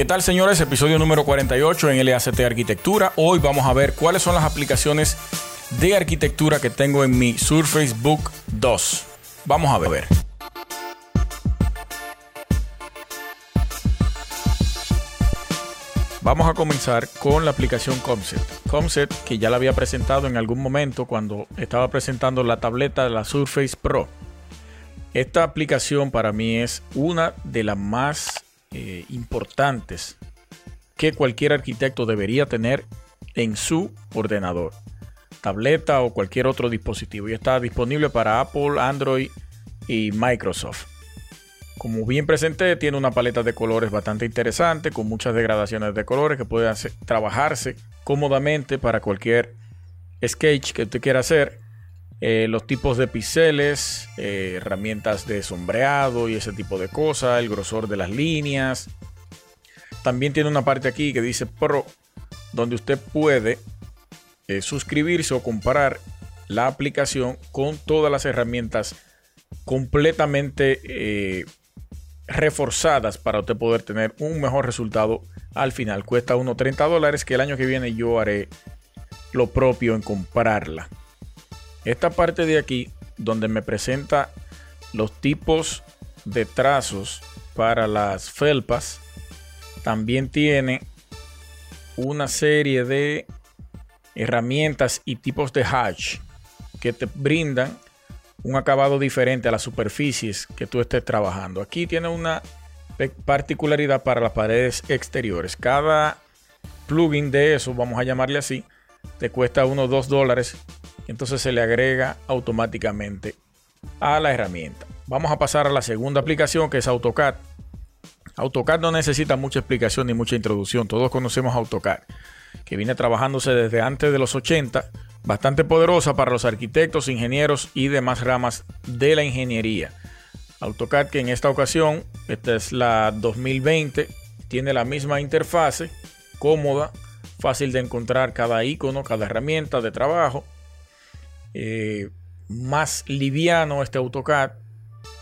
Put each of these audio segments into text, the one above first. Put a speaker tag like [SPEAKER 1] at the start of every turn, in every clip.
[SPEAKER 1] ¿Qué tal señores? Episodio número 48 en LACT Arquitectura. Hoy vamos a ver cuáles son las aplicaciones de arquitectura que tengo en mi Surface Book 2. Vamos a ver. Vamos a comenzar con la aplicación Comset. Comset que ya la había presentado en algún momento cuando estaba presentando la tableta de la Surface Pro. Esta aplicación para mí es una de las más eh, importantes que cualquier arquitecto debería tener en su ordenador, tableta o cualquier otro dispositivo. Y está disponible para Apple, Android y Microsoft. Como bien presenté, tiene una paleta de colores bastante interesante, con muchas degradaciones de colores que puede trabajarse cómodamente para cualquier sketch que usted quiera hacer. Eh, los tipos de píxeles, eh, herramientas de sombreado y ese tipo de cosas, el grosor de las líneas. También tiene una parte aquí que dice Pro, donde usted puede eh, suscribirse o comparar la aplicación con todas las herramientas completamente reforzadas para usted poder tener un mejor resultado al final. Cuesta unos 30 dólares que el año que viene yo haré lo propio en comprarla. Esta parte de aquí, donde me presenta los tipos de trazos para las felpas, también tiene una serie de herramientas y tipos de hatch que te brindan un acabado diferente a las superficies que tú estés trabajando. Aquí tiene una particularidad para las paredes exteriores. Cada plugin de eso, vamos a llamarle así, te cuesta unos 2 dólares entonces se le agrega automáticamente a la herramienta. Vamos a pasar a la segunda aplicación que es AutoCAD. AutoCAD no necesita mucha explicación ni mucha introducción. Todos conocemos AutoCAD, que viene trabajándose desde antes de los 80, bastante poderosa para los arquitectos, ingenieros y demás ramas de la ingeniería. AutoCAD que en esta ocasión, esta es la 2020, tiene la misma interfase, cómoda, fácil de encontrar cada icono, cada herramienta de trabajo eh, más liviano este AutoCAD,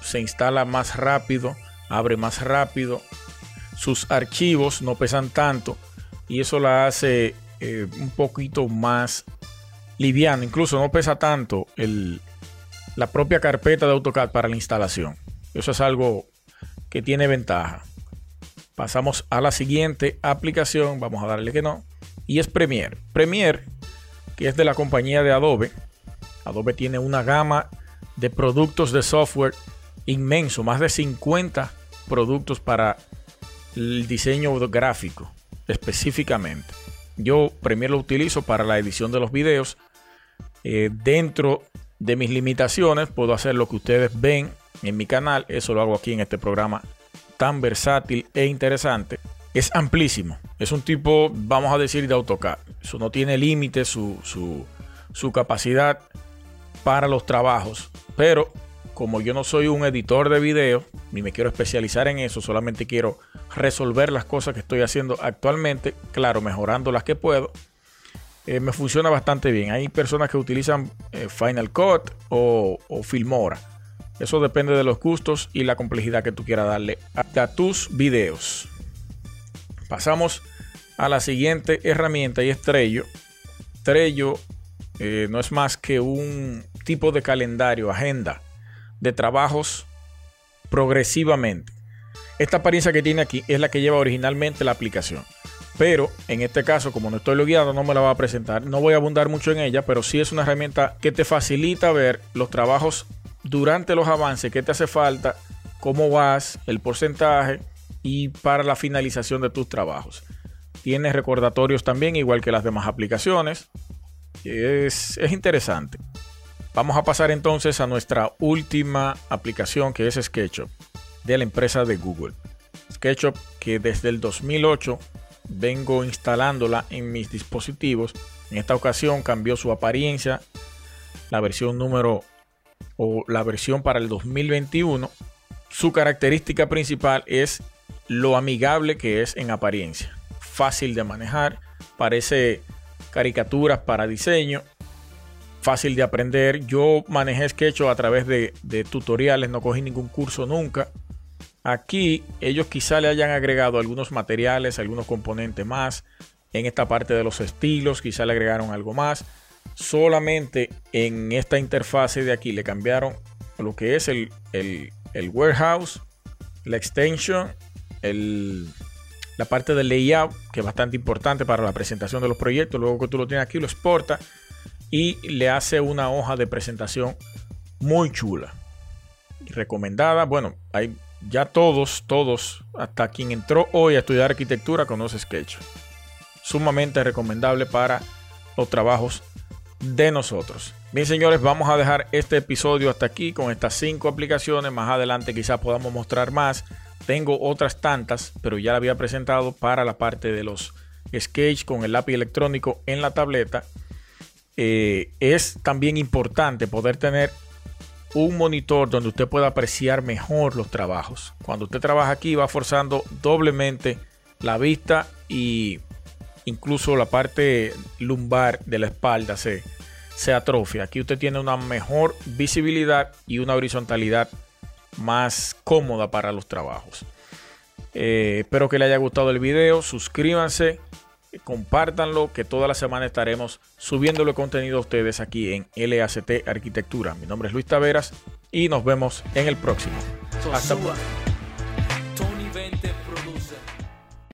[SPEAKER 1] se instala más rápido, abre más rápido, sus archivos no pesan tanto y eso la hace eh, un poquito más liviano, incluso no pesa tanto el, la propia carpeta de AutoCAD para la instalación. Eso es algo que tiene ventaja. Pasamos a la siguiente aplicación, vamos a darle que no, y es Premiere. Premiere, que es de la compañía de Adobe, Adobe tiene una gama de productos de software inmenso, más de 50 productos para el diseño gráfico específicamente. Yo Premiere lo utilizo para la edición de los videos. Eh, dentro de mis limitaciones puedo hacer lo que ustedes ven en mi canal. Eso lo hago aquí en este programa tan versátil e interesante. Es amplísimo. Es un tipo, vamos a decir, de AutoCAD. Eso no tiene límite su, su, su capacidad para los trabajos, pero como yo no soy un editor de video, ni me quiero especializar en eso, solamente quiero resolver las cosas que estoy haciendo actualmente, claro, mejorando las que puedo, eh, me funciona bastante bien. Hay personas que utilizan eh, Final Cut o, Filmora. Eso depende de los gustos y la complejidad que tú quieras darle a tus videos. Pasamos a la siguiente herramienta y es Trello. Trello eh, no es más que un tipo de calendario, agenda de trabajos progresivamente. Esta apariencia que tiene aquí es la que lleva originalmente la aplicación. Pero en este caso, como no estoy logueado, no me la va a presentar. No voy a abundar mucho en ella, pero sí es una herramienta que te facilita ver los trabajos durante los avances, qué te hace falta, cómo vas, el porcentaje y para la finalización de tus trabajos. Tiene recordatorios también, igual que las demás aplicaciones. Es, interesante. Vamos a pasar entonces a nuestra última aplicación que es SketchUp de la empresa de Google. SketchUp que desde el 2008 vengo instalándola en mis dispositivos. En esta ocasión cambió su apariencia. La versión número o la versión para el 2021. Su característica principal es lo amigable que es en apariencia. Fácil de manejar. Parece caricaturas para diseño, fácil de aprender. Yo manejé Sketch a través de, tutoriales, no cogí ningún curso nunca. Aquí ellos quizá le hayan agregado algunos materiales, algunos componentes más. En esta parte de los estilos quizá le agregaron algo más. Solamente en esta interfase de aquí le cambiaron lo que es el, el, el warehouse, la extension, el, la parte del layout, que es bastante importante para la presentación de los proyectos. Luego que tú lo tienes aquí, lo exporta y le hace una hoja de presentación muy chula. Recomendada. Bueno, hay ya todos, todos, hasta quien entró hoy a estudiar arquitectura conoce Sketch. Sumamente recomendable para los trabajos de nosotros. Bien, señores, vamos a dejar este episodio hasta aquí con estas cinco aplicaciones. Más adelante quizás podamos mostrar más. Tengo otras tantas, pero ya la había presentado para la parte de los sketch con el lápiz electrónico en la tableta. Eh, es también importante poder tener un monitor donde usted pueda apreciar mejor los trabajos. Cuando usted trabaja aquí va forzando doblemente la vista y incluso la parte lumbar de la espalda se, se atrofia. Aquí usted tiene una mejor visibilidad y una horizontalidad más cómoda para los trabajos. Eh, espero que le haya gustado el video. Suscríbanse, compártanlo, que toda la semana estaremos subiéndole contenido a ustedes aquí en LACT Arquitectura. Mi nombre es Luis Taveras y nos vemos en el próximo. Hasta luego.